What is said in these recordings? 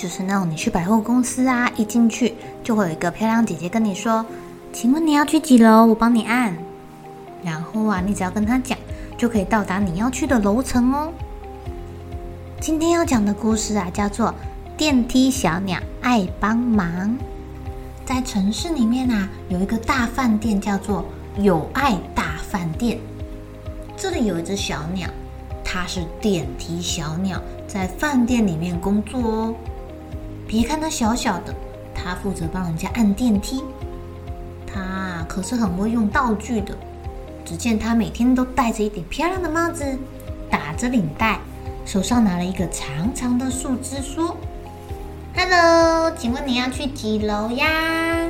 就是那种你去百货公司啊，一进去就会有一个漂亮姐姐跟你说：“请问你要去几楼？我帮你按。”然后啊，你只要跟她讲，就可以到达你要去的楼层哦。今天要讲的故事啊，叫做《电梯小鸟爱帮忙》。在城市里面啊，有一个大饭店，叫做友爱大饭店。这里有一只小鸟，它是电梯小鸟，在饭店里面工作哦。别看它小小的，它负责帮人家按电梯。它可是很会用道具的。只见它每天都戴着一顶漂亮的帽子，打着领带，手上拿了一个长长的树枝，说：“Hello，请问你要去几楼呀？”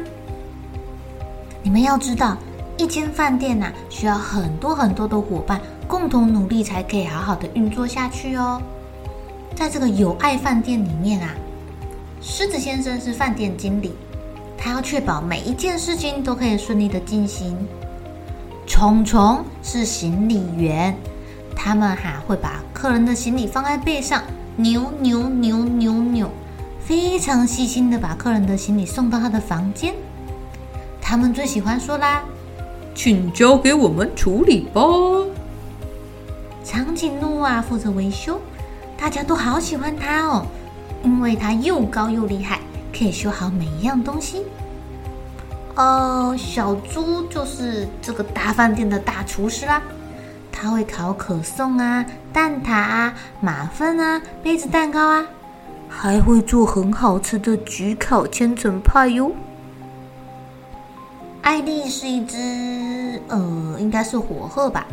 你们要知道，一间饭店呐，需要很多很多的伙伴共同努力，才可以好好的运作下去哦。在这个友爱饭店里面啊。狮子先生是饭店经理，他要确保每一件事情都可以顺利的进行。虫虫是行李员，他们哈会把客人的行李放在背上，扭扭扭扭扭，非常细心的把客人的行李送到他的房间。他们最喜欢说啦：“请交给我们处理吧。”长颈鹿啊负责维修，大家都好喜欢他哦。因为它又高又厉害，可以修好每一样东西。呃，小猪就是这个大饭店的大厨师啦，他会烤可颂啊、蛋挞啊、马芬啊、杯子蛋糕啊，还会做很好吃的焗烤千层派哟。艾丽是一只呃，应该是火鹤吧，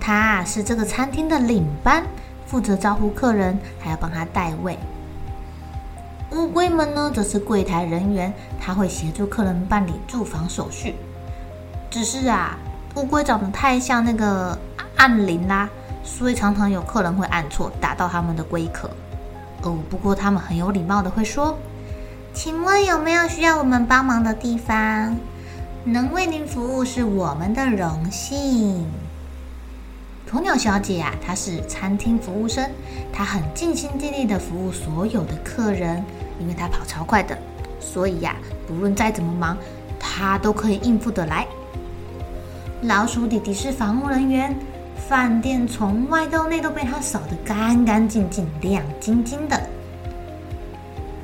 它是这个餐厅的领班，负责招呼客人，还要帮他带位。乌龟们呢，则是柜台人员，他会协助客人办理住房手续。只是啊，乌龟长得太像那个按铃啦，所以常常有客人会按错，打到他们的龟壳。哦，不过他们很有礼貌的会说：“请问有没有需要我们帮忙的地方？能为您服务是我们的荣幸。”鸵鸟小姐啊，她是餐厅服务生，她很尽心尽力的服务所有的客人，因为她跑超快的，所以呀、不论再怎么忙，她都可以应付得来。老鼠弟弟是房务人员，饭店从外到内都被他扫得干干净净、亮晶晶的。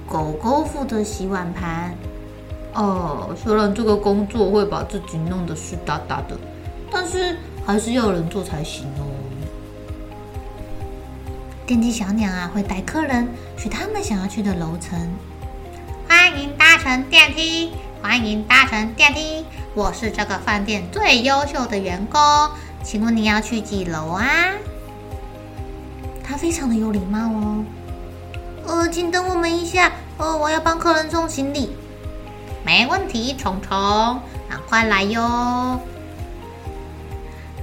狗狗负责洗碗盘，哦，虽然这个工作会把自己弄得湿哒哒的，但是。还是要人做才行哦。电梯小鸟啊，会带客人去他们想要去的楼层。欢迎搭乘电梯，欢迎搭乘电梯。我是这个饭店最优秀的员工，请问你要去几楼啊？他非常的有礼貌哦。呃，请等我们一下，呃，我要帮客人送行李。没问题，虫虫，赶快来哟。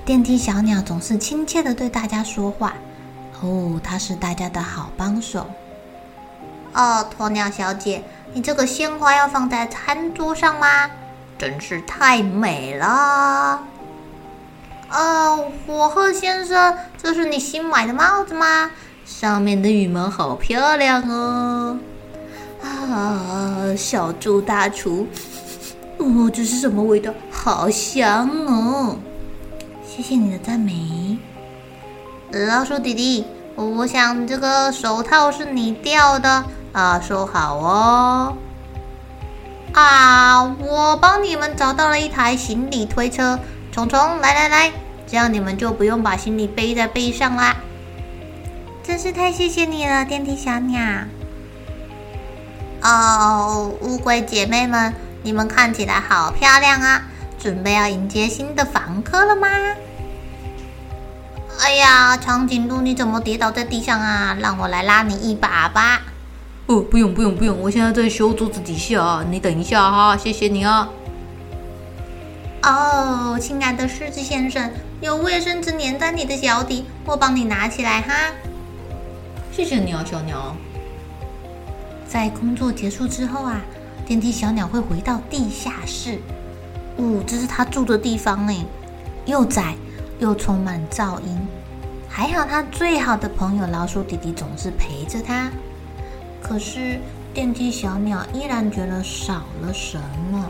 电梯小鸟总是亲切地对大家说话，哦，它是大家的好帮手。哦，鸵鸟小姐，你这个鲜花要放在餐桌上吗？真是太美了。哦，火鹤先生，这是你新买的帽子吗？上面的羽毛好漂亮哦。啊，小猪大厨，哦，这是什么味道？好香哦。谢谢你的赞美，老鼠弟弟。我想这个手套是你掉的，啊，收好哦。啊，我帮你们找到了一台行李推车，虫虫，来来来，这样你们就不用把行李背在背上啦。真是太谢谢你了，电梯小鸟。哦，乌龟姐妹们，你们看起来好漂亮啊！准备要迎接新的房客了吗？哎呀，长颈鹿，你怎么跌倒在地上啊？让我来拉你一把吧。哦，不用不用不用，我现在在修桌子底下啊，你等一下哈，谢谢你啊。哦，亲爱的狮子先生，有卫生纸粘在你的脚底，我帮你拿起来哈。谢谢你啊，小鸟。在工作结束之后啊，电梯小鸟会回到地下室。哦，这是他住的地方哎，又窄又充满噪音。还好他最好的朋友老鼠弟弟总是陪着他。可是电梯小鸟依然觉得少了什么。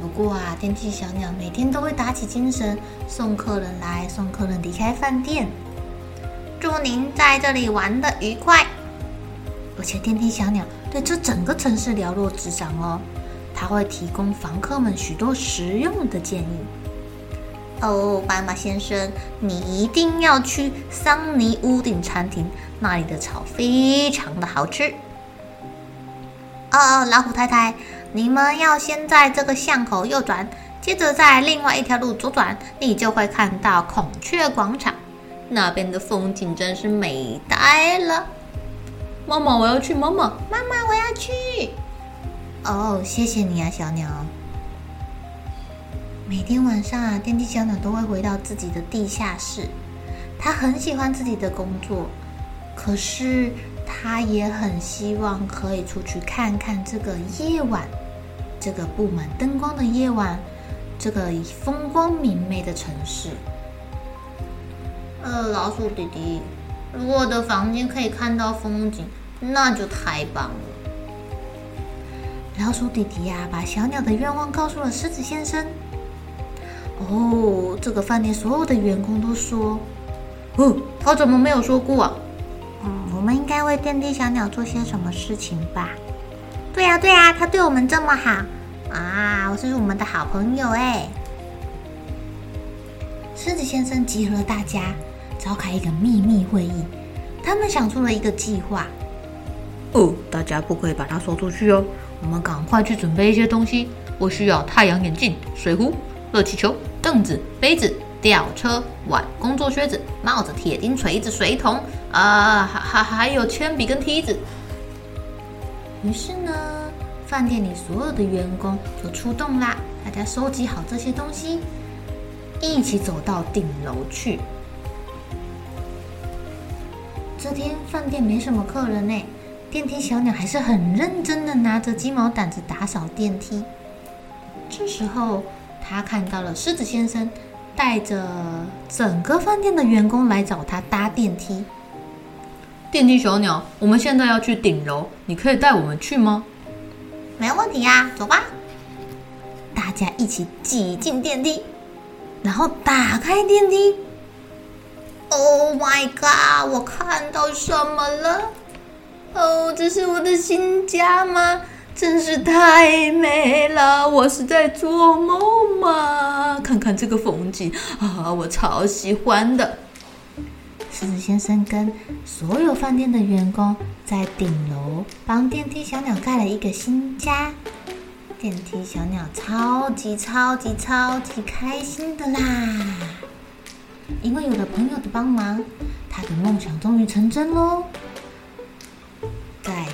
不过啊，电梯小鸟每天都会打起精神，送客人来，送客人离开饭店。祝您在这里玩得愉快。而且电梯小鸟对这整个城市了若指掌哦，它会提供房客们许多实用的建议。哦，斑马先生，你一定要去桑尼屋顶餐厅，那里的草非常的好吃。哦，老虎太太，你们要先在这个巷口右转，接着在另外一条路左转，你就会看到孔雀广场，那边的风景真是美呆了。妈妈，我要去！妈妈，妈妈，我要去！哦，谢谢你啊，小鸟。每天晚上啊，电梯小鸟都会回到自己的地下室。他很喜欢自己的工作，可是他也很希望可以出去看看这个夜晚，这个布满灯光的夜晚，这个风光明媚的城市。呃，老鼠弟弟。如果我的房间可以看到风景，那就太棒了。老鼠弟弟呀、把小鸟的愿望告诉了狮子先生。哦，这个饭店所有的员工都说：“哦，他怎么没有说过啊？”嗯，我们应该为电梯小鸟做些什么事情吧？对呀、对呀、啊，他对我们这么好啊！我是我们的好朋友哎。狮子先生集合了大家。召开一个秘密会议，他们想出了一个计划。哦，大家不可以把它说出去哦。我们赶快去准备一些东西。我需要太阳眼镜、水壶、热气球、凳子、杯子、吊车、碗、工作靴子、帽子、铁钉、锤子、水桶啊，还还还有铅笔跟梯子。于是呢，饭店里所有的员工就出动啦，大家收集好这些东西，一起走到顶楼去。这天饭店没什么客人呢，电梯小鸟还是很认真的拿着鸡毛掸子打扫电梯。这时候，他看到了狮子先生带着整个饭店的员工来找他搭电梯。电梯小鸟，我们现在要去顶楼，你可以带我们去吗？没问题呀，走吧。大家一起挤进电梯，然后打开电梯。Oh my god！我看到什么了？哦，这是我的新家吗？真是太美了！我是在做梦吗？看看这个风景啊，我超喜欢的。狮子先生跟所有饭店的员工在顶楼帮电梯小鸟盖了一个新家。电梯小鸟超级超级超级开心的啦！因为有了朋友的帮忙，他的梦想终于成真喽！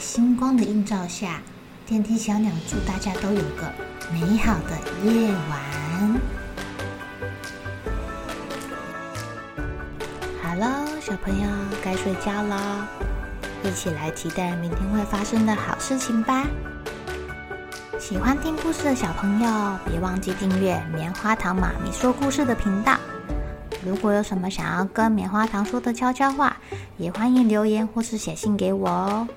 星光的映照下，电梯小鸟祝大家都有个美好的夜晚。好了，小朋友该睡觉了，一起来期待明天会发生的好事情吧！喜欢听故事的小朋友，别忘记订阅棉花糖妈咪说故事的频道。如果有什么想要跟棉花糖说的悄悄话，也欢迎留言或是写信给我哦。